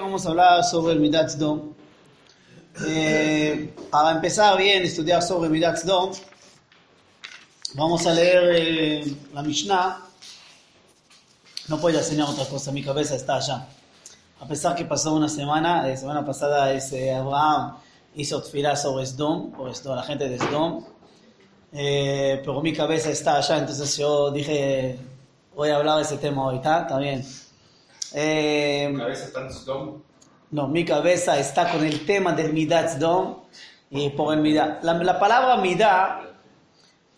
vamos a hablar sobre el Midat Sdom. Eh, para empezar bien, estudiar sobre Midat Sdom, vamos a leer eh, la Mishnah. No puedo enseñar otra cosa, mi cabeza está allá. A pesar que pasó una semana, la semana pasada ese Abraham hizo tefilá sobre Sdom, por esto la gente de Sdom, eh, pero mi cabeza está allá, entonces yo dije, voy a hablar de ese tema ahorita, está bien. Eh, cabeza está en Sodom. no, mi cabeza está con el tema del Midat Sdom y por el Midat. La, la palabra Midat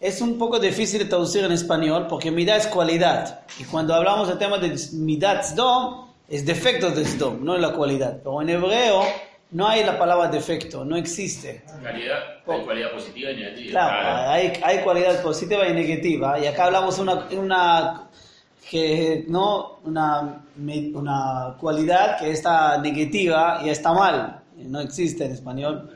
es un poco difícil de traducir en español porque Midat es cualidad. Y cuando hablamos del tema del Midat Sdom, es defecto de Sdom, no es la cualidad. Pero en hebreo no hay la palabra defecto, no existe. Calidad, hay cualidad positiva y negativa. Claro, hay, hay cualidad positiva y negativa. Y acá hablamos una, una que no una, una cualidad que está negativa y está mal. No existe en español.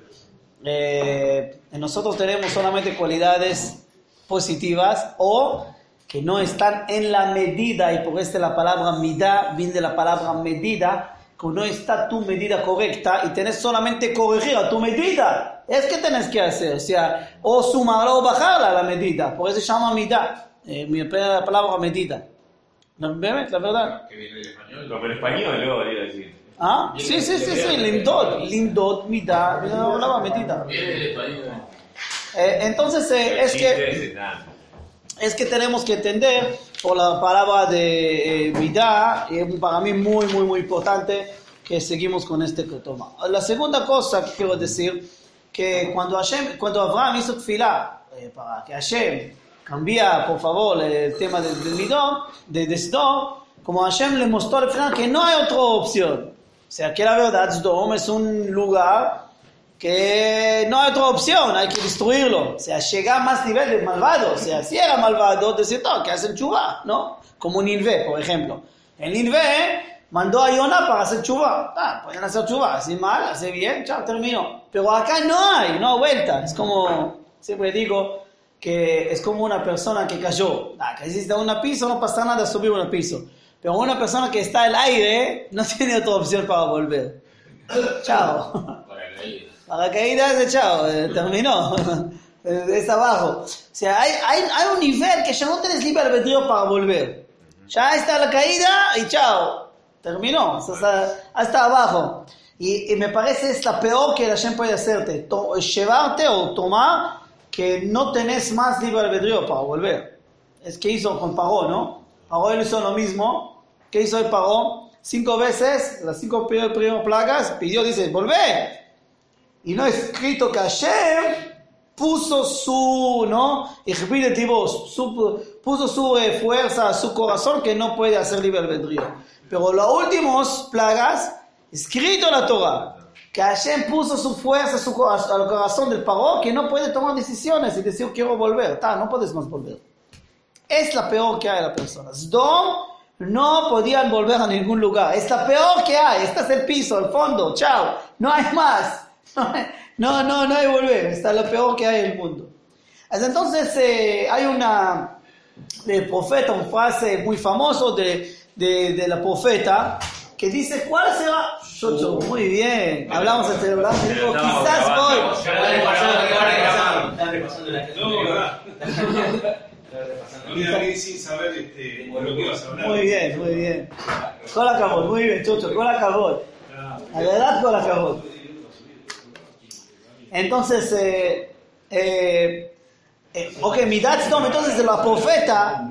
Eh, nosotros tenemos solamente cualidades positivas o que no están en la medida, y por esto la palabra midá viene de la palabra medida, que no está tu medida correcta y tenés solamente corregir a tu medida. Es que tenés que hacer, o sea, o sumarla o bajarla la medida, por eso se llama midá, eh, la palabra medida. ¿No ves? La verdad. Que viene del español. No, pero español luego debería decir. ¿Ah? Sí, sí, sí, sí, limdot, midá, viene la palabra medida. Viene del español. Eh, entonces, eh, es que... Es que tenemos que entender por la palabra de eh, es para mí muy, muy, muy importante que seguimos con este toma. La segunda cosa que quiero decir, que cuando, Hashem, cuando Abraham hizo tefilá, eh, para que Hashem cambia, por favor, el tema del, del Midón, de, de Sdom, como Hashem le mostró al final que no hay otra opción. O sea, que la verdad, Sdom es un lugar que no hay otra opción, hay que destruirlo. O sea, llega a más nivel de malvado. O sea, si era malvado, decir, no, que hacen chubá, ¿no? Como Ninvé, por ejemplo. En Ninvé mandó a Yona para hacer chubá. Ah, pueden hacer chubá, así mal, hace bien, chao, terminó. Pero acá no hay, no hay vuelta. Es como, siempre digo, que es como una persona que cayó. Ah, que hiciste un piso, no pasa nada subir un piso. Pero una persona que está en el aire no tiene otra opción para volver. Chao. Para caída. Paracaídas de chao, eh, terminó. Es abajo. O sea, hay, hay, hay un nivel que ya no tienes libre albedrío para volver. Ya está la caída y chao. Terminó. Hasta, hasta abajo. Y, y me parece es la peor que la gente puede hacerte. To- llevarte o tomar que no tenés más libre albedrío para volver. Es que hizo con Paró, ¿no? Paró él hizo lo mismo. ¿Qué hizo el Paró? Cinco veces, las cinco primeras plagas, pidió, dice, volver. Y no es escrito que Hashem puso su, ¿no? Su, puso su eh, fuerza, su corazón que no puede hacer libre albedrío. Pero las últimas plagas, escrito en la Torah, que Hashem puso su fuerza su, al corazón del paro que no puede tomar decisiones y decir quiero volver. Ta, no puedes más volver. Es la peor que hay la persona. Sdom no podían volver a ningún lugar. Es la peor que hay. Este es el piso, el fondo. Chao. No hay más. No, no, no hay volver. Está lo peor que hay en el mundo. Entonces eh, hay una de profeta, una frase muy famoso de, de, de la profeta que dice, ¿cuál será? Yo, muy bien. Hablamos de celular. Digo, Estamos quizás voy. Este, lo que ibas a hablar. Muy bien, muy bien. Cola cabot, muy bien, Chocho, cola cabot. La verdad, cola cabot. Entonces, eh, eh, eh, ok, Midat Sdom, entonces la profeta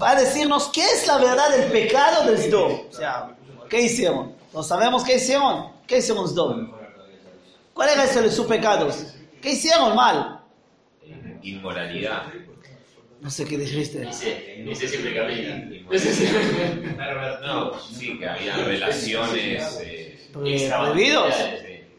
va a decirnos qué es la verdad del pecado del Sdom. O sea, ¿qué hicieron? ¿No sabemos qué hicieron? ¿Qué hicieron Sdom? ¿Cuál era ese de sus pecados? ¿Qué hicieron mal? Inmoralidad. No sé qué dijiste. Ese, ese siempre camina. Ese siempre. No, sí, que había relaciones. Eh, ¿Prohibidos?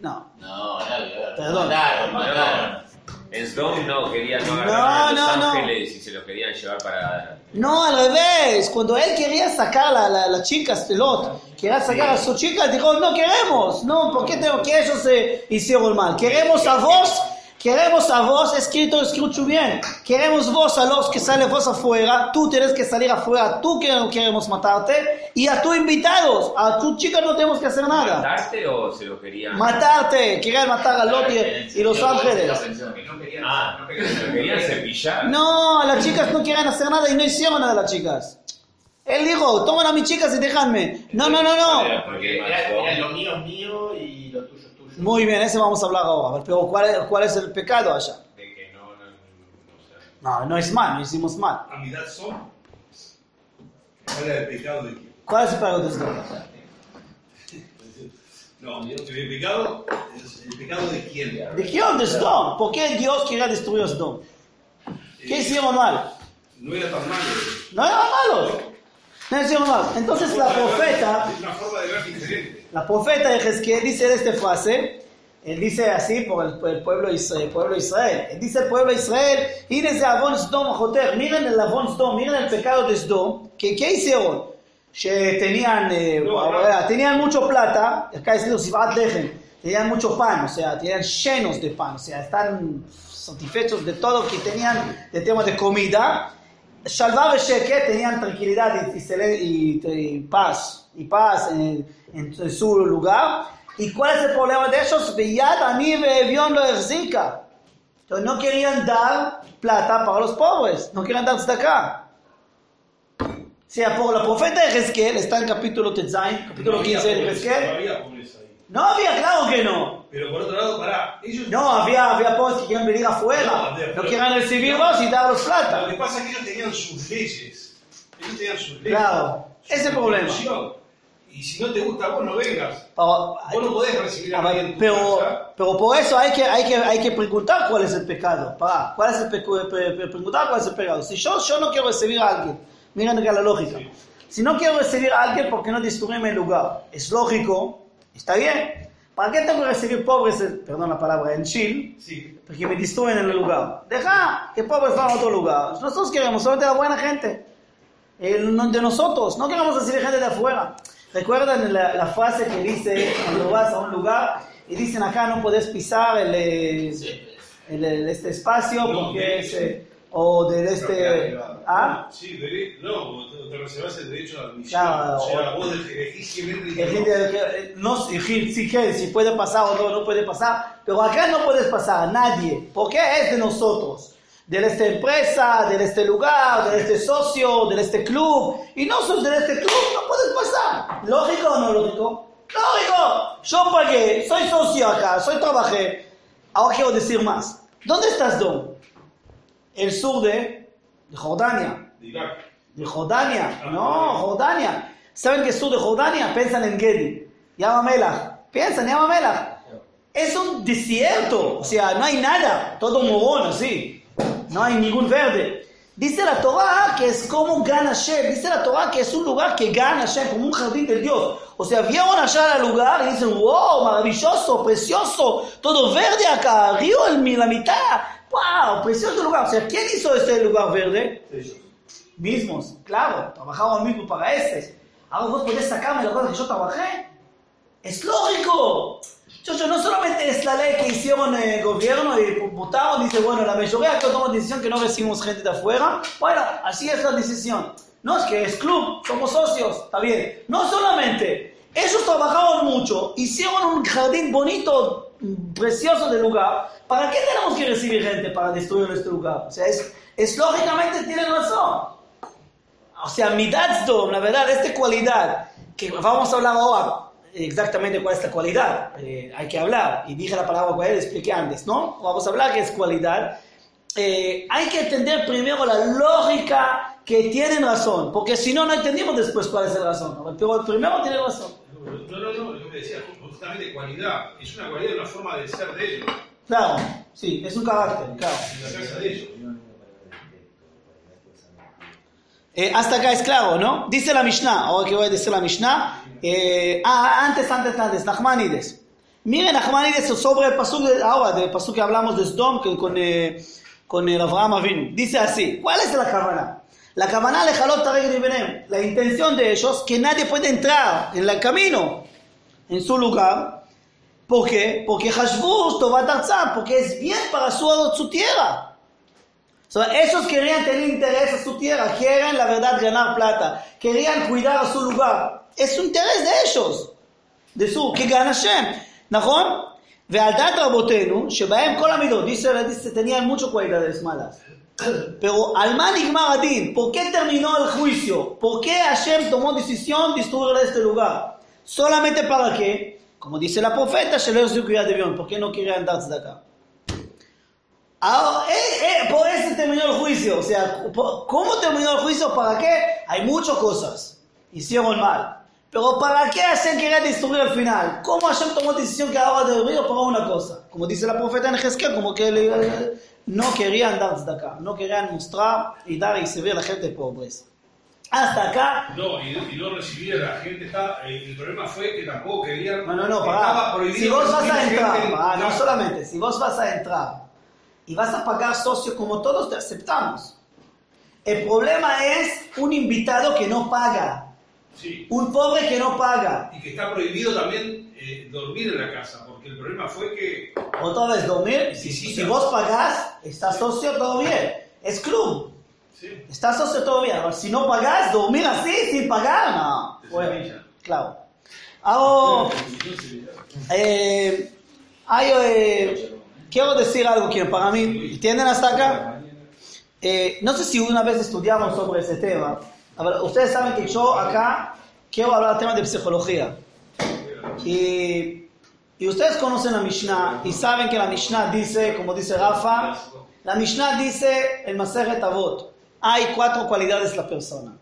No. No, dale, dale. Perdón. Mataron, mataron. En Sdom no querían no No, agarrar a los no, no. ángeles y se los querían llevar para. No, al revés. Cuando él quería sacar la, la, la chica Lot, quería sacar a su chica, dijo, no queremos. No, ¿por qué tengo que ellos se hicieron mal? Queremos a vos, Queremos a vos, escrito, escucho bien. Queremos vos a los que sale vos afuera. Tú tienes que salir afuera. Tú que no queremos matarte. Y a tus invitados. A tus chicas no tenemos que hacer nada. ¿Matarte o se lo querían? Matarte. Quieren matar a Lot y, y los ángeles. Que no querían, Ah, querían querían cepillar. No, las chicas no quieren hacer nada y no hicieron nada las chicas. Él dijo, toman a mis chicas y déjanme. No, no, no, no. Porque era, era lo mío es mío y lo tuyo. Muy bien, ese vamos a hablar ahora. Pero ¿cuál es, cuál es el pecado allá? De que no, no, no, No, no es mal, no hicimos mal. amidad son. ¿Cuál es el pecado de quién? ¿Cuál es el pecado de esto? No, el pecado es el pecado de quién. ¿De quién? De Sdom. ¿Por qué Dios quería destruir a Sdom? ¿Qué hicieron mal? No era tan malo. No eran malos. No hicieron mal. Entonces la profeta, Es una forma de ver diferente. La profeta Ezequiel dice esta frase. Él dice así por el, por el pueblo, Is- el pueblo Israel. Él dice el pueblo Israel, miren el Avon Sdom, miren el pecado de Sdom. ¿Qué, qué hicieron? Que tenían, eh, tenían mucho plata, acá dice Sivat Lejen, tenían mucho pan, o sea, tenían llenos de pan, o sea, están satisfechos de todo lo que tenían de tema de comida. Shalva y Sheket tenían tranquilidad y, y y- y paz, y paz en, en su lugar. ¿Y cuál es el problema de ellos? Lo. Entonces no querían dar plata para los pobres, no querían dar acá. O sea, por la profeta de Ezequiel, está en capítulo Tetzain, capítulo No había 15 de Ezequiel. No había, claro que no. Pero por otro lado, pará, ellos... No, había, había pobres que querían venir afuera, no querían recibirlos y darlos Lo plata. que pasa es que ellos tenían sus leyes. Ellos tenían sus leyes. Claro, ese es el problema. Y si no te gusta, vos no vengas. Pero, Vos no podés recibir a nadie en tu pero, casa. pero por eso hay que, hay, que, hay que preguntar cuál es el pecado. ¿cuál es el pecado? preguntar cuál es el pecado. Si yo, yo no quiero recibir a alguien, miren acá la lógica. Sí. Si no quiero recibir a alguien, ¿por qué no destruirme el lugar? Es lógico, está bien. ¿Para qué tengo que recibir pobres, perdón la palabra, en Chile? Sí. Porque me destruyen en el lugar. Deja que pobres van a otro lugar. Nosotros queremos solamente la buena gente. El, de nosotros. No queremos recibir gente de afuera. ¿Recuerdan la, la frase que dice cuando vas a un lugar y dicen acá no puedes pisar el, el- el- este espacio No, porque de es... o de este... ¿Ah? Sí, dere- no, te, reservas el derecho a admisión. Claro, o sea, o- vos elegís no. eh, si, si, si puede pasar o no, no puede pasar, pero acá no puedes pasar, nadie, porque es de nosotros, de esta empresa, de este lugar, de este socio, de este club, y no sos de este club, no puedes pasar. ¿Lógico o no lógico? ¡Lógico! Yo pagué, soy socio acá, soy trabajé. Ahora quiero decir más. ¿Dónde estás, Don? El sur de, de Jordania. De Irak. De Jordania. No, Jordania. ¿Saben qué es sur de Jordania? Piensan en Gedi. Yamamelach. Piensan, Yamamelach. Es un desierto. O sea, no hay nada. Todo morón, así. No hay ningún verde. Dice la Torah que es como Gan Hashem. Dice la Torah que es un lugar que Gan Hashem, como un jardín de Dios. O sea, vieron allá al lugar y dicen, wow, maravilloso, precioso, todo verde acá, río en la mitad. Wow, precioso lugar. O sea, ¿quién hizo este lugar verde? Ellos. mismos, claro, trabajaban mismo para este. Ahora vos podés sacarme la cosa que yo trabajé. Es lógico. Yo, no solamente es la ley que hicieron el gobierno y votaron, dice, bueno, la mayoría que tomamos decisión que no recibimos gente de afuera. Bueno, así es la decisión. No es que es club, somos socios, está bien. No solamente, ellos trabajaron mucho, hicieron un jardín bonito, precioso del lugar. ¿Para qué tenemos que recibir gente para destruir este lugar? O sea, es, es lógicamente tienen razón. O sea, Midazdom, la verdad, esta cualidad, que vamos a hablar ahora, exactamente cuál es la cualidad, eh, hay que hablar, y dije la palabra es, expliqué antes, ¿no? Vamos a hablar qué es cualidad. Eh, hay que entender primero la lógica que tienen razón, porque si no, no entendemos después cuál es la razón. Pero primero tienen razón. No, no, no, lo que decía, justamente cualidad. Es una cualidad, una forma de ser de ellos. Claro, sí, es un carácter, claro. La casa de ellos. Eh, hasta acá es claro, ¿no? Dice la Mishnah, ahora que voy a decir la Mishnah. Eh, ah, antes, antes, antes, Nachmanides. Miren Nachmanides sobre el pasuk de ahora, del pasuk que hablamos de Sdom que con, eh, con el Abraham Avinu. Dice así, ¿cuál es la cabana? La cabana jaló Tarek Benem. La intención de ellos que nadie puede entrar en el camino, en su lugar. ¿Por qué? Porque Hashvush Tovat porque es bien para su, su tierra. O sea, ellos querían tener interés a su tierra, quieren la verdad ganar plata, querían cuidar a su lugar Es un interés de ellos, de su, que gana Hashem. ¿נכון? ועל דעת רבותינו, שבהם כל המידות, dice, dice, tenían muchas cualidades malas. Pero al man nigmar adin, ¿por qué terminó el juicio? ¿Por qué Hashem tomó decisión de destruir este lugar? ¿Solamente para qué? Como dice la profeta, Sheleo de Bion, ¿por qué no querían dar acá? Ahora, eh, eh, por eso terminó el juicio. O sea, por- ¿cómo terminó el juicio? ¿Para qué? Hay muchas cosas. Hicieron mal. Pero ¿para qué Hashem quería destruir al final? ¿Cómo Hashem tomó decisión que ahora de río para una cosa? Como dice la profeta en Ezequiel, como que le- no querían dar acá, no querían mostrar y dar y servir a la gente pobreza. Hasta acá, No, y, y no recibir a la gente. Está, eh, el problema fue que tampoco querían. no, no, no, pará. Si vos vas a entrar, pará, no solamente, si vos vas a entrar y vas a pagar socio como todos te aceptamos. El problema es un invitado que no paga, Sí. un pobre que no paga. Y que está prohibido también eh, dormir en la casa, porque el problema fue que. Otra vez dormir, si, si vos pagás, estás socio todo bien. Es club, Sí. estás socio todo bien. Si no pagás, dormir así sin pagar, no. Pesadilla. claro. Ahora, eh, hay, eh, quiero decir algo que para mí, ¿entienden hasta acá? Eh, no sé si una vez estudiamos sobre ese tema. Ustedes saben que yo acá quiero hablar del tema de psicología. Y, y ustedes conocen la Mishnah y saben que la Mishnah dice, como dice Rafa, la Mishnah dice en Maseret Avot, hay cuatro cualidades de la persona.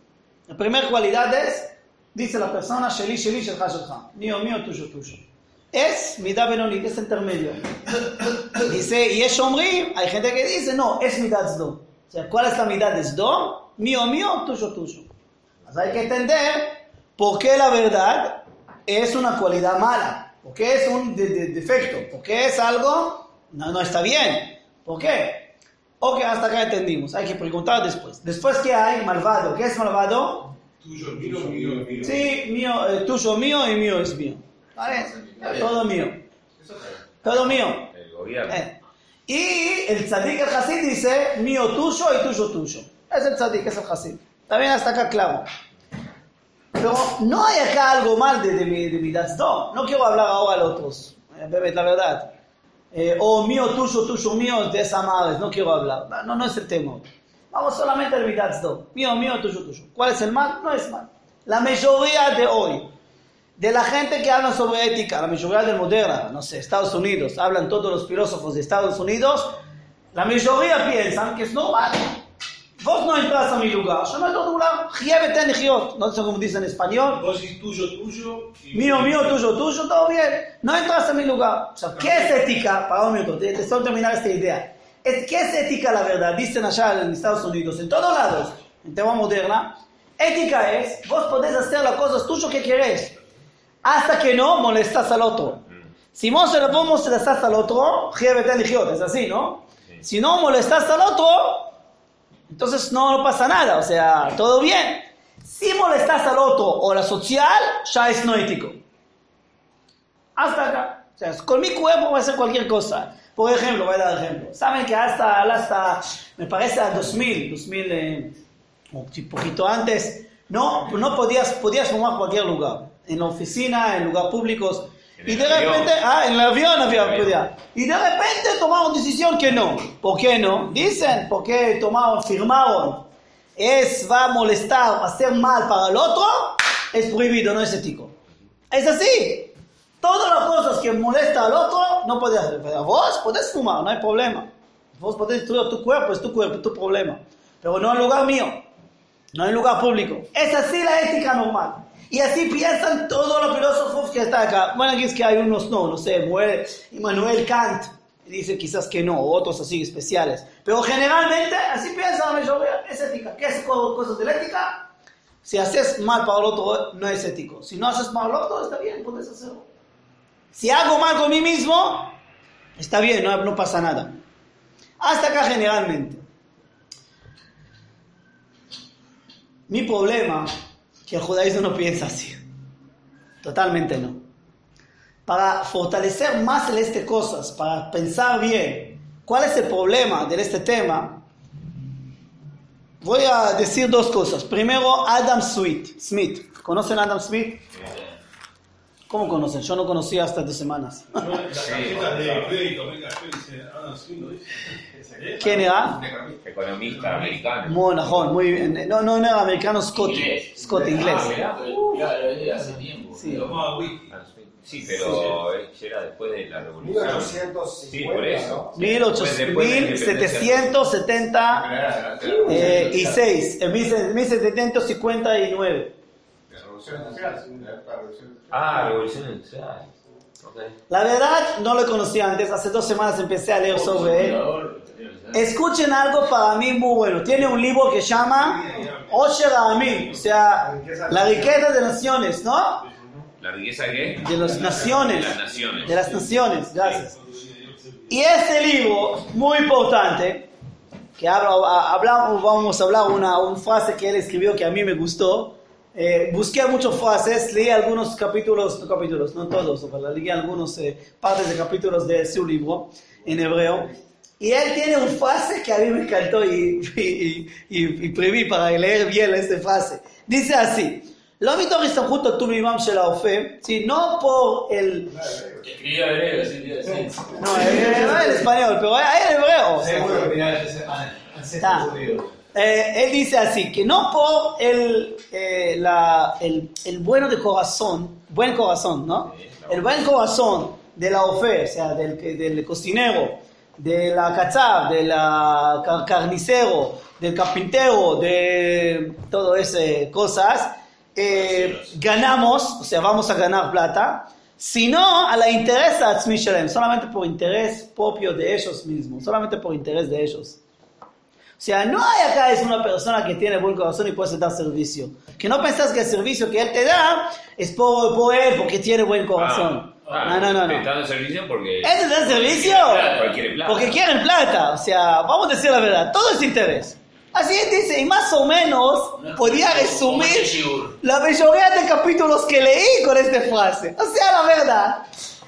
La primera cualidad es, dice la persona, Sheli, Sheli, Shelcha, Shelcha, mío, mío, tuyo, tuyo. Es Midah Benoni, es intermedio. Dice, y es Shomri, hay gente que dice, no, es Midat Sdom. Sea, ¿cuál es la Midat de Sdom? Mío, mío, tuyo, tuyo. Pues hay que entender por qué la verdad es una cualidad mala, por qué es un de- de- defecto, por qué es algo, no, no está bien. ¿Por qué? Ok, hasta acá entendimos, hay que preguntar después. Después, ¿qué hay? Malvado. ¿Qué es malvado? Tuyo, mío, mío, mío. Sí, mío, eh, tuyo mío y mío es mío. ¿Vale? Todo mío. Todo mío. El gobierno. Eh. Y el tzadik, el hasid, dice mío tuyo y tuyo tuyo. Es el tzadik, es el hasid. Bien hasta acá claro. Pero no hay acá algo mal de, de, de mi Dazdom. No quiero hablar ahora a otros. Eh, bebé, la verdad. Eh, o mío, tuyo, tuyo, mío, de esa madre. No quiero hablar. No, no es el tema. Vamos solamente al mi Dazdom. Mío, mío, tuyo, tuyo. ¿Cuál es el mal? No es mal. La mayoría de hoy, de la gente que habla sobre ética, la mayoría del moderna, no sé, Estados Unidos, hablan todos los filósofos de Estados Unidos, la mayoría piensan que es normal. Vos no entras a mi lugar, yo a tu lugar, no sé cómo dice en español, Vos decís tuyo, tuyo. y- mío, mío, tuyo, tuyo, todo bien, no entras a mi lugar. O sea, ¿qué es ética? Para un minuto, te, te solo terminar esta idea. Es, ¿Qué es ética la verdad? Dicen allá en Estados Unidos, en todos lados, en tema moderna, ética es, vos podés hacer las cosas tuyo que querés, hasta que no molestas al otro. Si vos se lo molestas al otro, es así, ¿no? Si no molestas al otro, entonces no, no pasa nada, o sea, todo bien. Si molestas al otro o la social, ya es no ético. Hasta acá. O sea, con mi cuerpo voy a hacer cualquier cosa. Por ejemplo, voy a dar ejemplo. Saben que hasta, hasta me parece a 2000, 2000, eh, un poquito antes, no, no podías, podías fumar cualquier lugar. En la oficina, en lugares públicos. Y de repente, ah, en el avión había, avión. podía. Y de repente tomaron decisión que no. ¿Por qué no? Dicen, porque tomaron, firmaron. Es, va a molestar, va a hacer mal para el otro, es prohibido, no es ético. Es así. Todas las cosas que molestan al otro, no puedes hacer. Pero vos podés fumar, no hay problema. Vos podés destruir tu cuerpo, es tu cuerpo, tu problema. Pero no en lugar mío, no en lugar público. Es así la ética normal. Y así piensan todos los filósofos que están acá. Bueno, aquí es que hay unos no, no sé, Immanuel Kant dice quizás que no, otros así especiales. Pero generalmente así piensa la mayoría, es ética. ¿Qué es co- cosas de la ética? Si haces mal para el otro, no es ético. Si no haces mal al otro, está bien, puedes hacerlo. Si hago mal con mí mismo, está bien, no, no pasa nada. Hasta acá generalmente. Mi problema, que el judaísmo no piensa así. Totalmente no. para fortalecer más el este cosas, para pensar bien cuál es el problema de este tema, voy a decir dos cosas. Primero, Adam Smith. ¿Conocen a Adam Smith? ¿Cómo conocen? Yo no conocía hasta dos semanas. Las tarjetas de crédito, venga, yo dice, Adam Smith lo dice. ¿Eh? ¿Quién era? Economista americano. Muy, najón, muy bien. No, no, no era americano, Scott. Inglés. Scott inglés. Ah. Claro, es hace tiempo. Sí. Tomaba wiki. Sí, pero él era después de la revolución. 1850. Sí, por eso. 1800, Después de la independencia. 1776, en 1759. Ah, revolución industrial. Ok. La verdad, no lo conocía antes. Hace dos semanas empecé a leer sobre él. Escuchen algo para mí muy bueno. Tiene un libro que se llama Osher Amin, o sea, la riqueza de naciones, ¿no? ¿La riqueza qué? De las naciones. De las naciones. De las naciones, gracias. Y este libro, muy importante, que habla, hablamos, vamos a hablar una, una frase que él escribió que a mí me gustó. Eh, busqué muchas frases, leí algunos capítulos, no capítulos, no todos, ojalá, leí algunos eh, partes de capítulos de su libro en hebreo. Y él tiene una frase que a mí me encantó y, y, y, y preví para leer bien esta frase. Dice así, לא מתוך הסתמכות הטוב לימם של האופה, sí, no por el... Escribió hebreo, sí, tío, sí. No, eh, no el español, pero hay el hebreo. Seguro que tenía ancestros Está. judíos. eh, él dice así, que no por el, eh, la- el, el bueno de corazón, buen corazón, ¿no? El buen corazón de la ofe, o sea, del, del cocinero, de la cachab, de la car- carnicero, del carpintero, de todo ese cosas, eh, ganamos, o sea, vamos a ganar plata, sino a la interés a Shalem, solamente por interés propio de ellos mismos, solamente por interés de ellos. O sea, no hay acá es una persona que tiene buen corazón y puede dar servicio. Que no pensás que el servicio que él te da es por, por él, porque tiene buen corazón. Ah, no, no, no, no. está dando servicio porque. ¿Él te da servicio? Porque quiere plata. Porque quieren plata. O sea, vamos a decir la verdad, todo es interés. Así él dice, y más o menos podía resumir la mayoría de capítulos que leí con esta frase. O sea, la verdad,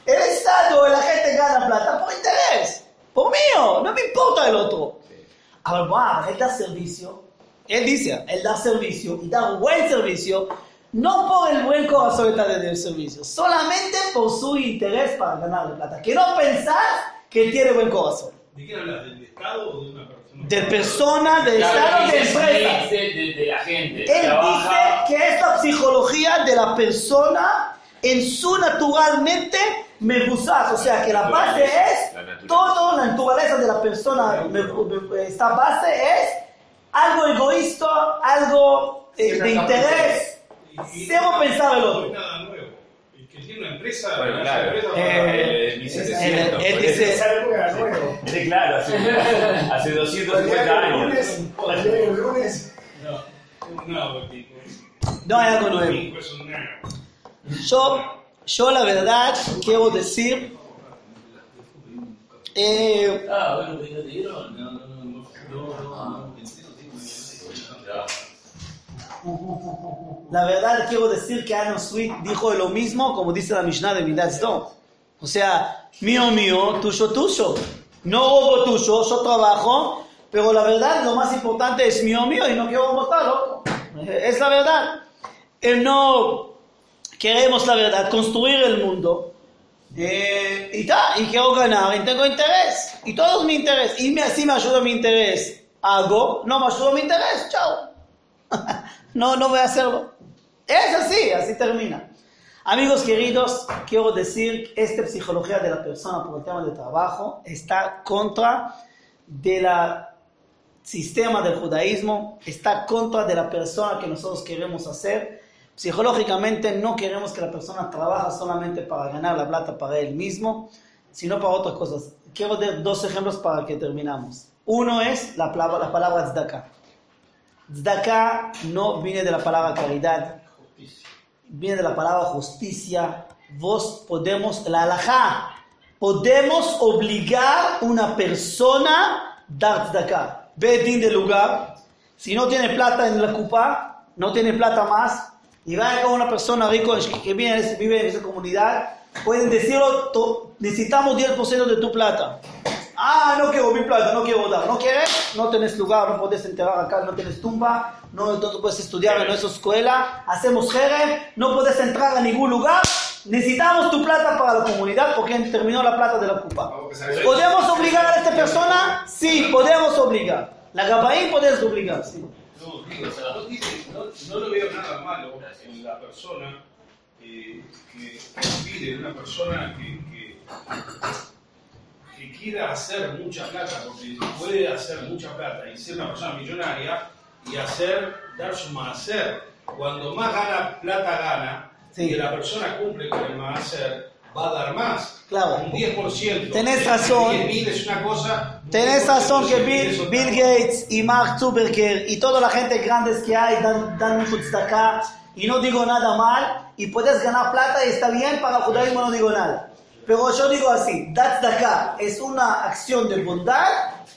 el Estado, la gente gana plata por interés. Por mío, no me importa el otro. Ahora, él da servicio. Él dice, él da servicio y da un buen servicio, no por el buen corazón que está dando el servicio, solamente por su interés para ganar plata. Que no pensás que tiene buen corazón. ¿De quién hablas? ¿Del Estado o de una persona? De persona, de Claro, Estado, de dice empresas. de, de, de la gente. Él Trabaja- dice que es la psicología de la persona en su naturalmente megusaz, o sea que la base es todo la naturaleza de la persona, me- me- esta base es algo egoísta, algo eh, de interés, cero pensar el No otro. es tiene una empresa, Bueno, claro. a- Eh, Eh, 1700. él por dice- nuevo. Sí, claro, hace, hace 250 El años. lunes, el lunes. No, es el tipo. No hay algo nuevo. Es nabo. Yo, yo la verdad quiero decir, eh. La verdad quiero decir que Adam Sweet dijo lo mismo como dice la Mishnah de Midat Sdom. O sea, mío, mío, tuyo, tuyo. No robo tuyo, yo trabajo, pero la verdad lo más importante es mío, mío y no quiero votarlo. Es la verdad. Eh, no queremos la verdad, construir el mundo. Eh, y ta, y quiero ganar, y tengo interés. Y todo es mi interés. Y si me ayuda mi interés, hago. No me ayuda mi interés, chao. no, no voy a hacerlo. Es así, así termina. Amigos queridos, quiero decir que esta psicología de la persona por el tema de trabajo está contra de la sistema del judaísmo, está contra de la persona que nosotros queremos hacer. Psicológicamente no queremos que la persona trabaje solamente para ganar la plata para él mismo, sino para otras cosas. Quiero dar dos ejemplos para que terminamos. Uno es la palabra, la palabra no viene de la palabra caridad, viene de la palabra justicia. Vos podemos, la halajá, podemos obligar una persona a dar tzedakah. Ve din del lugar, si no tiene plata en la cupa, no tiene plata más, y va con una persona rica que viene, vive en esa comunidad, pueden decirlo, to- necesitamos 10% de tu plata. Ah, no quiero mi plata, no quiero dar. ¿No quieres? No tenés lugar, no puedes enterrar acá, no tienes tumba, no, no puedes estudiar en nuestra escuela, hacemos jerem, no puedes entrar a ningún lugar. Necesitamos tu plata para la comunidad porque terminó la plata de la ocupa. ¿Podemos obligar a esta persona? Sí, podemos obligar. La Gabaín podés obligar, sí. No, digo, no, dice- no, no lo veo nada malo en la persona eh, que pide, una persona que, que, que quiera hacer mucha plata, porque puede hacer mucha plata y ser una persona millonaria y hacer, dar su hacer. Cuando más gana, plata gana, Sí. y la persona cumple con el hacer, va a dar más. Claro. Un 10%. Tenés razón. 10.000 es una cosa. Tenés 10% razón que es Bill, Bill. Gates y Mark Zuckerberg y toda la gente grandes que hay dan, dan mucho acá y no digo nada mal y puedes ganar plata y está bien para judaísmo no digo nada. Pero yo digo así, acá ¿es una acción de bondad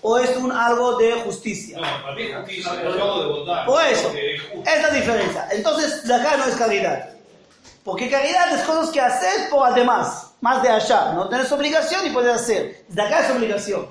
o es un algo de justicia? No, para mí es justicia, lo hago de bondad. Por eso, porque es es la diferencia. Entonces, acá no es caridad. Porque caridad es cosas que haces por además, más de allá. No tienes obligación y puedes hacer. De acá es obligación.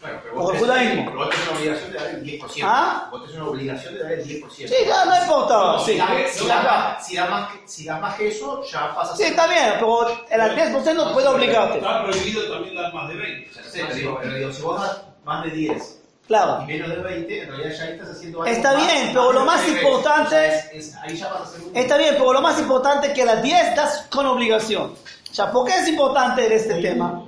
Bueno, pero Por vos tenés, judaísmo. vos tenés una obligación de dar el 10%. ¿Ah? Vos tenés una obligación de dar el 10%. Sí, ya no importa. Si Sí, da, si no, da no. más, si, da más que, si da más que eso, ya pasa a sí ser- está bien, pero el 10% puede obligarte. Está prohibido también dar más de 20. Ya sé, pero digo, pero digo, si vos das más de 10 y Claro. menos de 20, en realidad ya estás haciendo algo Está más- bien, pero lo más de 20. importante- es- es- ahí ya vas a ser un... Está bien, pero lo más importante es que las 10 das con obligación. Sea, ¿por qué es importante este tema?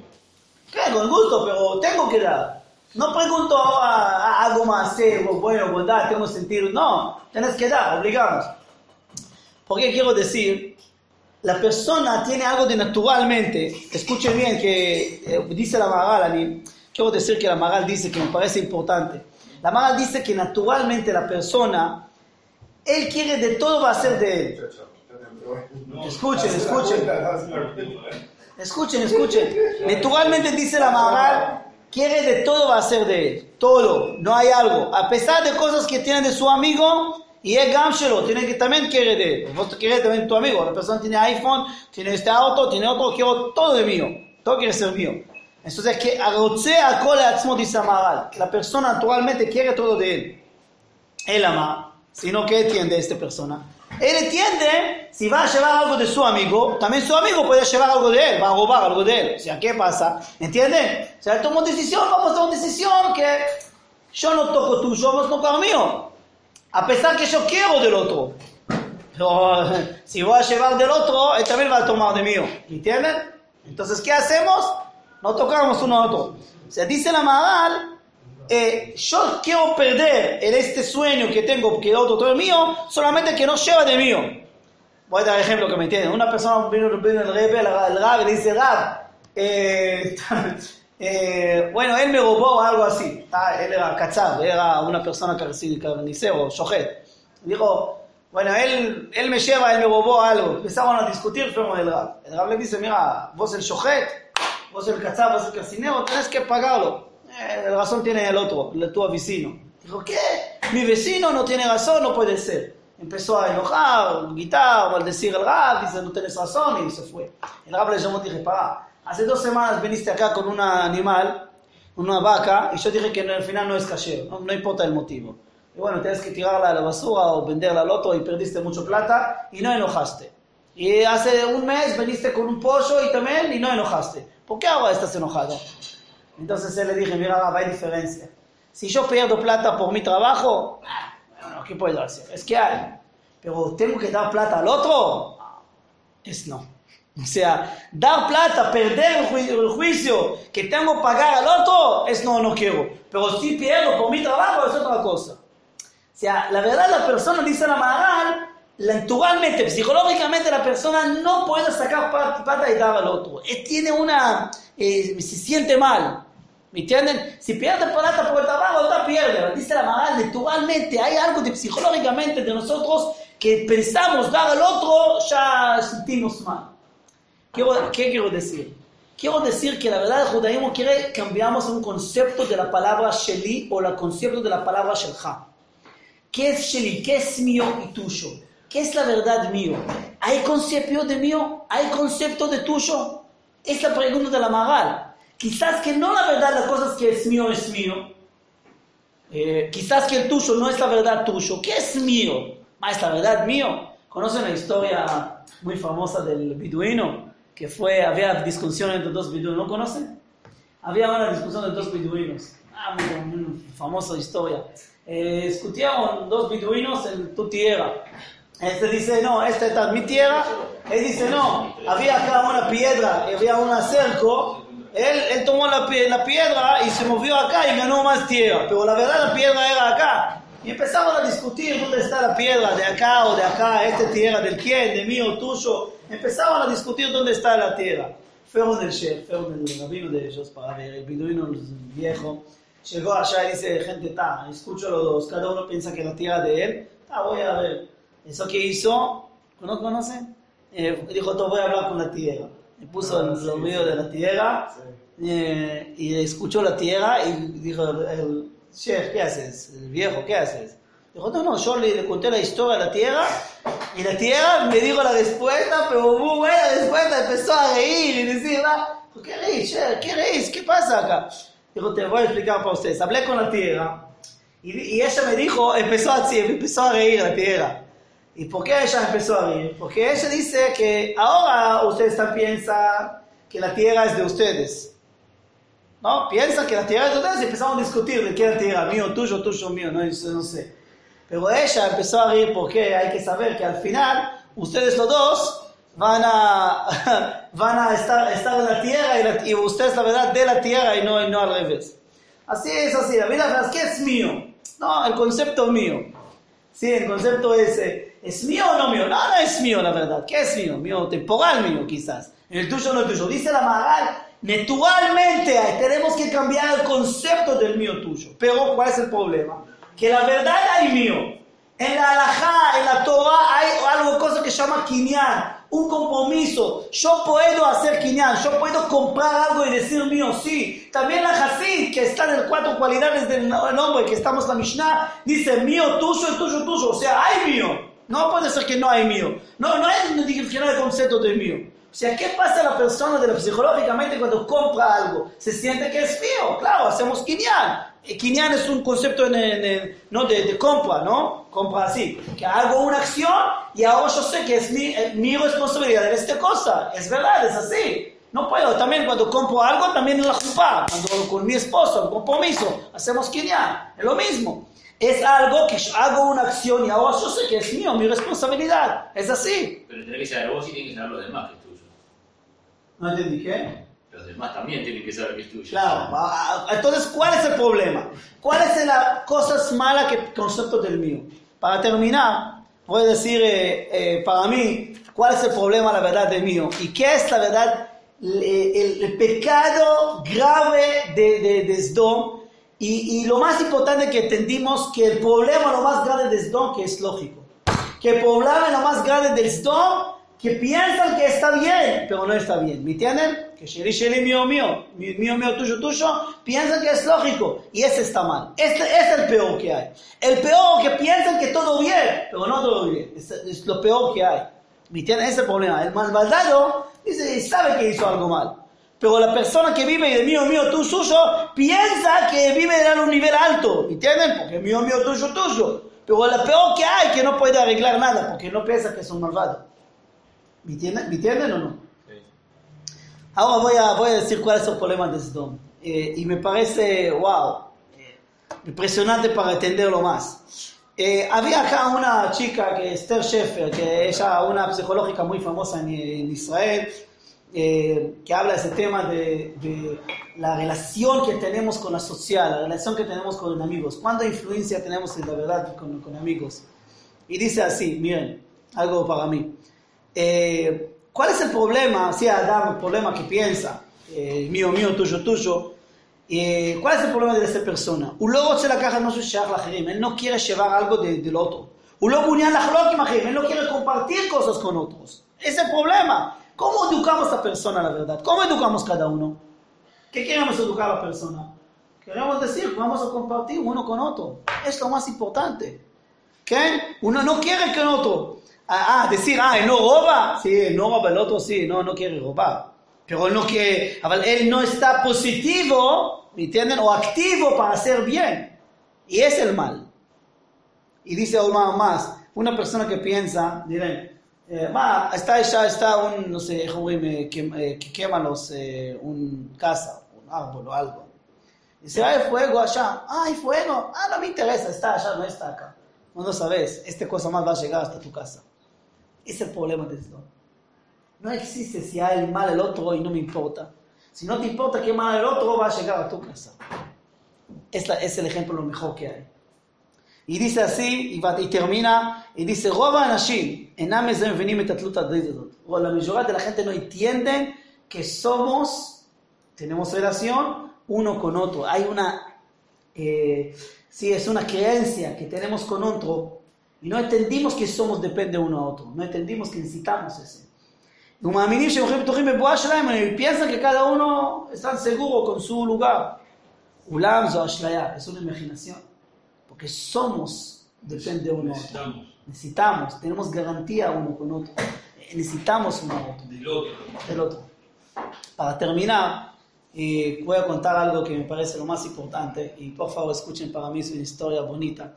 Que con gusto, pero tengo que dar. No pregunto a, a algo más, sí, bueno, bondad, tengo sentido. No, tienes que dar, obligamos. Porque quiero decir, la persona tiene algo de naturalmente. Escuchen bien que eh, dice la mí. Quiero decir que la Magal dice que me parece importante. La Magal dice que naturalmente la persona, él quiere de todo va a ser de él. Escuchen, escuchen. Escuchen, escuchen. Naturalmente dice la Maharal, quiere de todo va a ser de él. Todo, no hay algo. A pesar de cosas que tiene de su amigo, y es Gamshelo, tiene que también quiere de él. Vos querés también tu amigo. La persona tiene iPhone, tiene este auto, tiene otro, quiero todo de mío. Todo quiere ser mío. Entonces, que cola atzmo dice la Maharal. La persona naturalmente quiere todo de él. Él ama, sino que entiende esta persona. Él entiende si va a llevar algo de su amigo, también su amigo puede llevar algo de él, va a robar algo de él. O sea, ¿qué pasa? ¿Entienden? O sea, tomó decisión, vamos a tomar decisión que yo no toco tuyo, vos no tocar mío. A pesar que yo quiero del otro. Pero si voy a llevar del otro, él también va a tomar de mío. ¿Entienden? Entonces, ¿qué hacemos? No tocamos uno a otro. O sea, dice la Maral, eh, yo quiero perder en este sueño que tengo que otro todo es mío, solamente que no lleva de mío. Voy a dar ejemplo que me entienden. Una persona vino, vino el rebe, el, rab, le dice, rab, eh, eh, bueno, él me robó algo así. Ah, él era cachab, era una persona carnic- carnicero, shohet. Dijo, bueno, él, él me lleva, él me robó algo. Empezaron a discutir, fuimos el rab. El rab le dice, mira, vos el shohet, vos el cachab, vos el carcinero, tenés que pagarlo. Eh, razón tiene el otro, el tu vecino. Dijo, ¿qué? Mi vecino no tiene razón, no puede ser. Empezó a enojar, gritar, maldecir al rab, dice, no tenés razón, y se fue. El rab le llamó y dije, para, hace dos semanas viniste acá con un animal, una vaca, y yo dije que al final no es caché, no, no importa el motivo. Y bueno, tienes que tirarla a la basura o venderla al otro y perdiste mucho plata y no enojaste. Y hace un mes viniste con un pollo y también y no enojaste. ¿Por qué ahora estás enojado? Entonces él le dije, mira, Rab, hay diferencia. Si yo pierdo plata por mi trabajo, ah, bueno, ¿qué puedo hacer? Es que hay. Pero tengo que dar plata al otro, es no. O sea, dar plata, perder el juicio que tengo que pagar al otro, es no, no quiero. Pero si pierdo por mi trabajo, es otra cosa. O sea, la verdad la persona, dice la Maharal, naturalmente, psicológicamente la persona no puede sacar pa- plata y dar al otro. Tiene una, eh, se siente mal. ¿Me entienden? Si pierde plata por el trabajo, otra pierde. Dice la Maharal, naturalmente hay algo de psicológicamente de nosotros que pensamos dar al otro, ya sentimos mal. Quiero- ¿Qué quiero decir? Quiero decir que la verdad el judaísmo quiere cambiamos un concepto de la palabra Sheli o el concepto de la palabra Shelcha. ¿Qué es Sheli? ¿Qué es mío y tuyo? ¿Qué es la verdad mío? ¿Hay concepto de mío? ¿Hay concepto de tuyo? Es la pregunta de la Magal. Quizás que no la verdad, las cosas que es mío es mío. Eh, quizás que el tuyo no es la verdad tuyo. ¿Qué es mío? Ah, es la verdad mío. ¿Conocen la historia muy famosa del beduino? Que fue, había discusión entre dos beduinos. ¿No conocen? Había una discusión entre dos beduinos. Ah, muy, muy famosa historia. Eh, discutieron dos beduinos en tu tierra. Este dice, no, esta está mi tierra. Él dice, no, había acá una piedra, había un cerco. Él, tomó la, la piedra y se movió acá y ganó más tierra. Pero la verdad la piedra era acá. Y empezaron a discutir dónde está la piedra, de acá o de acá, esta tierra del quién, de mí o tuyo. Empezaron a discutir dónde está la tierra. Fueron del chef, fueron del rabino de ellos para ver, el beduino viejo. Llegó allá y dice, gente, ta, escucho a los dos, cada uno piensa que la tierra de él, ta, voy a ver. Eso que hizo, ¿no conocen? Eh, dijo, voy a hablar con la tierra. Y puso en los medios de la tierra eh, y escuchó la tierra y dijo, el chef, ¿qué haces? El viejo, ¿qué haces? Dijo, no, no, yo le, le conté la historia a la tierra y la tierra me dijo la respuesta, pero muy buena respuesta, empezó a reír y decir, ah, ¿qué reís, chef? ¿Qué reís? ¿Qué pasa acá? Dijo, te voy a explicar para ustedes. Hablé con la tierra y, y ella me dijo, empezó así, empezó a reír la tierra. ¿Y por qué ella empezó a reír? Porque ella dice que ahora ustedes piensan que la tierra es de ustedes. ¿No? Piensan que la tierra es de ustedes y empezaron a discutir de qué era tierra, mío, tuyo, tuyo, mío, no, no sé. Pero ella empezó a reír porque hay que saber que al final ustedes los dos van a, van a estar, estar en la tierra y, la- y ustedes la verdad de la tierra y no, al revés. Así es, así. La vida, ¿qué es mío? No, el concepto mío. Sí, el concepto es, eh, ¿es mío o no mío? No, no es mío, la verdad. ¿Qué es mío? Mío temporal mío, quizás. El tuyo no es tuyo. Dice la Maral, naturalmente tenemos que cambiar el concepto del mío tuyo. Pero, ¿cuál es el problema? Que la verdad hay mío. En la halajá, en la Torah, hay algo, cosa que se llama kinyan, un compromiso. Yo puedo hacer kinyan, yo puedo comprar algo y decir mío, sí. También la Hasid, que está en las cuatro cualidades del nombre, que estamos en la Mishnah, dice mío, tuyo tuyo, tuyo. O sea, hay mío. No puede ser que no hay mío. No, no hay un diccionario de concepto de mío. O sea, ¿qué pasa a la persona de la psicológicamente cuando compra algo? Se siente que es mío. Claro, hacemos kinyan. Eh, Kinyan es un concepto en, en- ¿no? de, de compra, ¿no? Compra así. Que hago una acción y ahora yo sé que es mi, eh, mi responsabilidad de esta cosa. Es verdad, es así. No puedo, también cuando compro algo, también en la cuando con mi esposo, el compromiso, hacemos Kinyan. Es lo mismo. Es algo que yo hago una acción y ahora yo sé que es mío, mi responsabilidad. Es así. Pero tiene que saber vos y tiene que saber los demás que es tuyo. ¿No entendí qué? Los demás también tienen que saber que es tuyo. Claro, ah, entonces, ¿cuál es el problema? ¿Cuál es la cosa mala que concepto del mío? Para terminar, voy a decir eh, eh, para mí cuál es el problema, la verdad, del mío y qué es la verdad, el, el- el pecado grave de, de, de Sdom y, y lo más importante que entendimos que el problema lo más grande de Sdom que es lógico, que el problema lo más grande del Sdom que piensan que está bien, pero no está bien. ¿Me entienden? Que Sheli, Sheli, mío, mío, mío, mío, tuyo, tuyo, piensan que es lógico y ese está mal. Este es el peor que hay. El peor que piensan que todo bien, pero no todo bien. Es, es lo peor que hay. ¿Me entienden? Ese es el problema. El malvado dice, sabe que hizo algo mal. Pero la persona que vive de mío, mío, tú, suyo, piensa que vive en un nivel alto. ¿Me entienden? Porque mío, mío, tuyo, tuyo. Pero lo peor que hay que no puede arreglar nada porque no piensa que es un malvado. ¿Me entienden, ¿Me entienden o no? Ahora voy a, voy a decir cuál es el problema de Sdom. Eh, y me parece, wow, eh, impresionante para entenderlo más. Eh, había acá una chica que es Esther Sheffer, que es ella una psicológica muy famosa en, en Israel, eh, que habla de ese tema de, de la relación que tenemos con la social, la relación que tenemos con los amigos, cuánta influencia tenemos en la verdad con, con amigos. Y dice así, miren, algo para mí. Eh, ¿Cuál es el problema? Si Adam, el problema que piensa, eh, mío, mío, tuyo, tuyo. Eh, ¿Cuál es el problema de esta persona? Él no quiere llevar algo de- del otro. Él no quiere compartir cosas con otros. Ese es el problema. ¿Cómo educamos a persona, la verdad? ¿Cómo educamos cada uno? ¿Qué queremos educar a la persona? Queremos decir, vamos a compartir uno con otro. Es lo más importante. ¿Ok? Uno no quiere que el otro. Ah, ah, decir, ah, él no roba. Sí, él no roba, el otro sí, no, no quiere robar. Pero él no quiere, él no está positivo, ¿me entienden? O activo para hacer bien. Y es el mal. Y dice aún más, una persona que piensa, diré, no sé, joven, eh, que, eh, que quema los, eh, un casa, un árbol o algo. Dice, hay fuego allá, hay fuego, ah, no me interesa, está allá, no está acá. No lo sabes, esta cosa más va a llegar hasta tu casa. Es el problema de esto. No existe si hay mal el otro y no me importa. Si no te importa que mal el otro, va a llegar a tu casa. Es el ejemplo lo mejor que hay. Y dice así, y, termina, y dice, Roba Anashim, ename se venime O la mayoría de la gente no entiende que somos, tenemos relación uno con otro. Hay una, eh, sí, es una creencia que tenemos con otro y no entendimos que somos depende uno a otro. No entendimos que necesitamos ese. Y piensan que cada uno está seguro con su lugar. Ulam, es una imaginación. Porque somos, depende uno a otro. Necesitamos Necesitamos, tenemos garantía uno con otro. Eh, Necesitamos uno otro, del otro. del otro. Para terminar, eh, voy a contar algo que me parece lo más importante y por favor escuchen para mí es una historia bonita.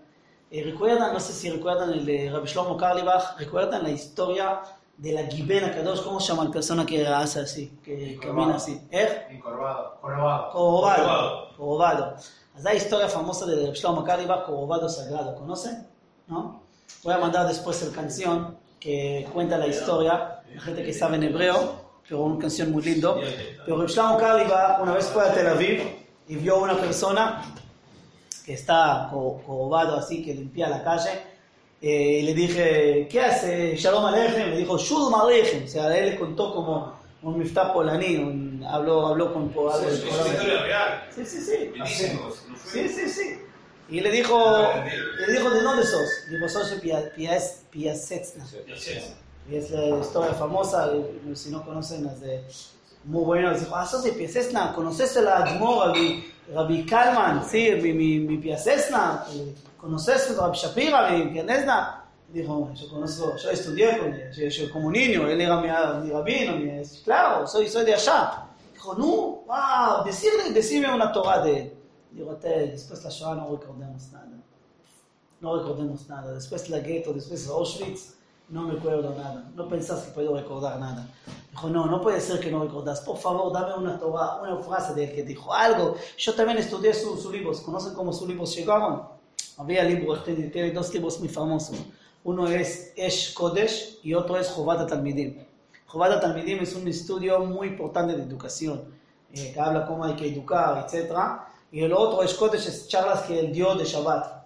Eh, recuerdan, no sé si recuerdan el de Rabbi Shlomo Karlibach, recuerdan la historia de la Gibena Kadosh, ¿cómo se llama la persona que hace así, que camina así? ¿Eh? Encorvado. Corobado. Corobado. Corobado. אז la historia famosa de Shlomo Karlibach, Corobado Sagrado, ¿conocen? ¿No? Voy a mandar después la canción que cuenta la historia, la gente que sabe en hebreo, pero una canción muy lindo. Pero Shlomo Karlibach una vez fue a Tel Aviv y vio una persona que está co- corobado así, que limpia la calle. Eh, y le dije, ¿qué hace Shalom Aleichem? Le dijo, Shalom Aleichem. O sea, él le contó como un miftah polaní, un- habló, habló con... Es una historia real. Sí, sí, sí. Sí, sí, sí. Y le dijo, le dijo, ¿de dónde sos? Dijo, soy de Pia- Pias- Piaseczna. Ya sé. Y es la historia famosa, si no conocen, es de muy bueno. Dijo, ah, sos de Piaseczna, ¿conoces el Admor, Rabbi, Rabbi Kalman? Sí, mi, mi, mi Piaseczna. ¿Conoces a Rabbi Shapira, mi Piaseczna? Dijo, yo conozco, yo estudié con él, yo, como niño, él era mi, mi rabino, claro, soy, soy de allá. Dijo, no, wow, decirle, decime una Torah de él. Digo, después la Shoah no recordemos nada. No recordemos nada. Después la gueto, después Auschwitz, no me acuerdo nada. No pensás que puedo recordar nada. Dijo, no, no puede ser que no recordás. Por favor, dame una Torah, una frase de él que dijo algo. Yo también estudié sus su libros. ¿Conocen cómo sus libros llegaron? Había libros, tiene, dos libros muy famosos. Uno es Esh Kodesh y otro es Jovat Talmidim. Jovat Talmidim es un estudio muy importante de educación, eh, que habla cómo hay que educar, etc. Y el otro Esh Kodesh es charlas que él dio de Shabbat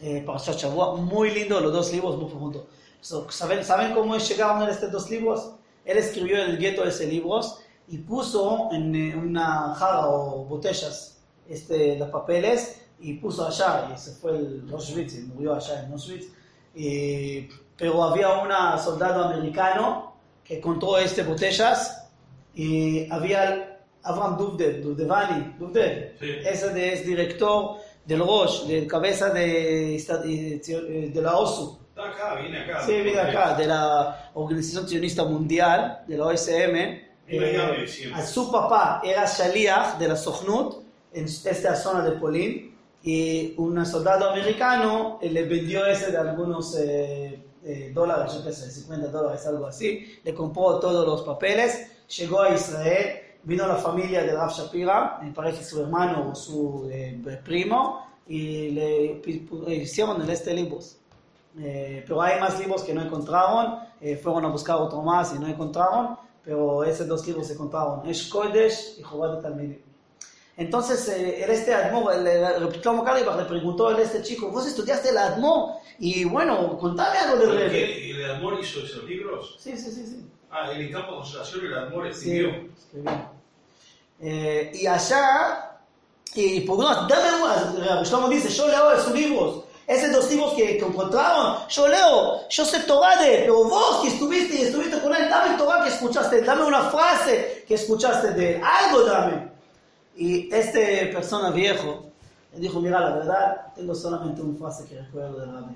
eh, Parashat Shavua, muy lindo, los dos libros, muy profundos. So, ¿saben, ¿Saben cómo llegaron estos dos libros? Él escribió en el gueto ese libros y puso en eh, una jarra o botellas este, los papeles y puso allá, y se fue el Auschwitz y murió allá en Auschwitz. Y- pero había un soldado americano que encontró este botellas y había Avram Duvdev, Duvdevani, Duvdev, Sí. ese es director del Rosh, de cabeza de, de, la OSU. Está acá, viene acá. Sí, viene acá, de la Organización Sionista Mundial, de la OSM. Eh, a su papá era Shaliach de la Sochnut en esta zona de Polín y un soldado americano le vendió ese de algunos eh, eh, dólares, yo qué sé, 50 dólares, algo así. Le compró todos los papeles, llegó a Israel, vino la familia de Rav Shapira, me parece su hermano o su eh, primo, y le eh, hicieron el este libros. Eh, pero hay más libros que no encontraron, eh, fueron a buscar otro más y no encontraron, pero esos dos libros se encontraron, Esh Kodesh y Jobat Talmidim. Entonces, eh, el este Admor, el, el Shlomo le preguntó a este chico, ¿vos estudiaste el Admor? Y bueno, contame algo del ¿Por Rebbe. qué el Admor hizo esos libros? Sí, sí, sí, sí. Ah, en el campo de concentración el Admor Sí, escribió. escribió. Eh, y allá, y por una, dame una, Shlomo dice, yo leo esos libros, esos dos libros que, que encontraron, yo leo, yo sé Torah de pero vos que estuviste y estuviste con él, dame Torah que escuchaste, dame una frase que escuchaste de él, algo dame. Y este persona viejo le dijo, mira, la verdad, tengo solamente una frase que recuerdo de Rabbi.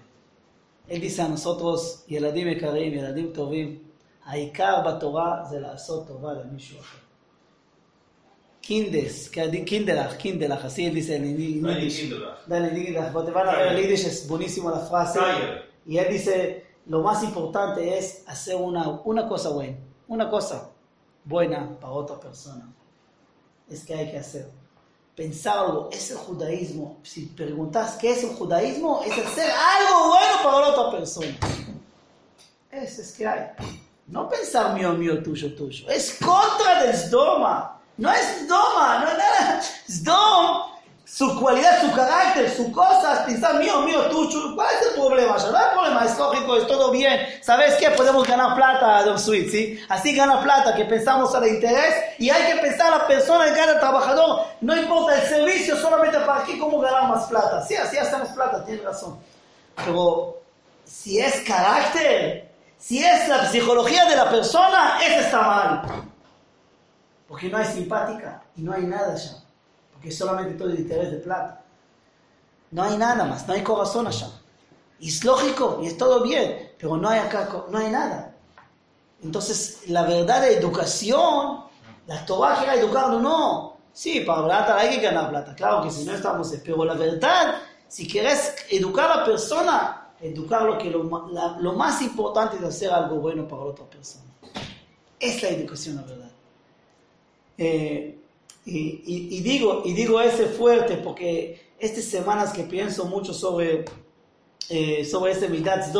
él dice a nosotros, ילדים יקרים, ילדים טובים, העיקר בתורה זה לעשות טובה למישהו אחר. Kindes, Kindelach, Kindelach, así él dice en en Dale, Yiddish. Kindelach. Dale, Kindelach, te van a ver el Yiddish, es buenísimo la frase. Tiger. Y él dice, lo más importante es hacer una, una cosa buena, una cosa buena para otra persona. Es que hay que hacer. Pensar algo, es el judaísmo. Si preguntas qué es el judaísmo, es hacer algo bueno para otra persona. Eso es que hay. No pensar mío, mío, tuyo, tuyo. Es contra del Sdoma. No es Sdoma, no es nada. Sdom, su cualidad, su carácter, sus cosas, pensar mío, mío, tuyo. ¿Cuál es el problema? Ya no hay problema, es lógico, es todo bien. ¿Sabes qué? Podemos ganar plata, Don Sweet, ¿sí? Así gana plata, que pensamos al interés y hay que pensar a la persona, gana el trabajador. No importa el servicio, solamente para aquí cómo ganar más plata. Sí, así hacemos plata, tiene razón. Pero si es carácter, si es la psicología de la persona, eso está mal. Porque no hay simpática y no hay nada allá. Porque solamente todo el interés de plata. No hay nada más, no hay corazón allá. Y es lógico y es todo bien, pero no hay acá, no hay nada. Entonces, la verdad de educación, la Torah quiere no. Sí, para plata hay que ganar plata, claro que si no estamos, pero la verdad, si quieres educar a la persona, educar lo que lo más importante es hacer algo bueno para la otra persona. Es la educación, la verdad. Eh, y, y- y digo, y digo ese fuerte porque estas semanas que pienso mucho sobre, eh, sobre este Midat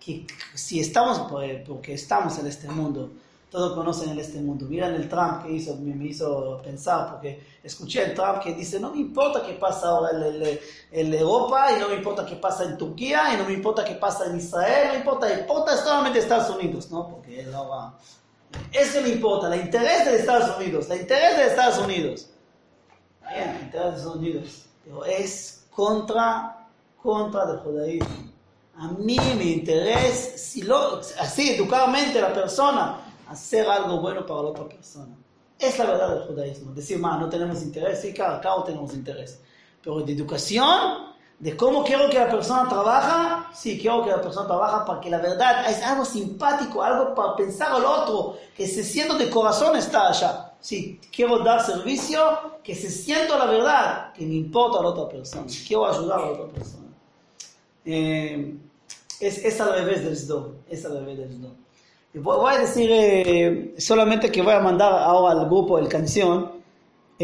que si estamos, por- porque estamos en este mundo, todos conocen en este mundo. Miren el Trump que hizo, me, hizo pensar, porque escuché el Trump que dice, no me importa qué pasa ahora en, Europa, y no me importa qué pasa en Turquía, y no me importa qué pasa en Israel, no importa, importa solamente Estados Unidos, ¿no? Porque él ahora... Eso me importa, el interés de Estados Unidos, el interés de Estados Unidos. Bien, el interés de Estados Unidos. Pero es contra, contra del judaísmo. A mí me interesa, si lo, así educadamente la persona, hacer algo bueno para la otra persona. Es la verdad del judaísmo. Decir, ma, no tenemos interés, sí, claro, claro tenemos interés. Pero de educación, de cómo quiero que la persona trabaja, sí, quiero que la persona trabaja para que la verdad es algo simpático, algo para pensar al otro, que se sienta de corazón está allá. Sí, quiero dar servicio, que se sienta la verdad, que me importa a la otra persona. Quiero ayudar a la otra persona. Eh, es, es al revés del Sdom, es al revés del Voy, voy a decir eh, solamente que voy a mandar ahora al grupo el canción.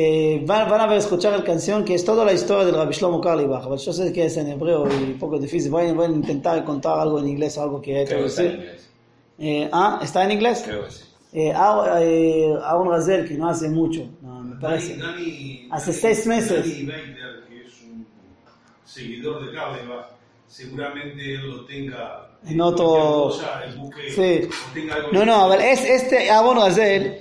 Eh, van, van a ver, escuchar el canción que es toda la historia del Rabbi Shlomo Carlebach. Pero yo sé que es en hebreo y un poco difícil. Voy, a- voy a intentar contar algo en inglés, algo que decir. inglés. Eh, ah, ¿está en inglés? Creo que sí. Eh, Aaron eh, Aaron Razel, que no hace mucho, no, me parece. Dani- Hace Dani- seis meses. Dani Baker, que es un seguidor de Carlebach, seguramente él lo tenga En otro- cosa, el buque, Sí. o tenga algo No, no, a ver, es este Aaron Razel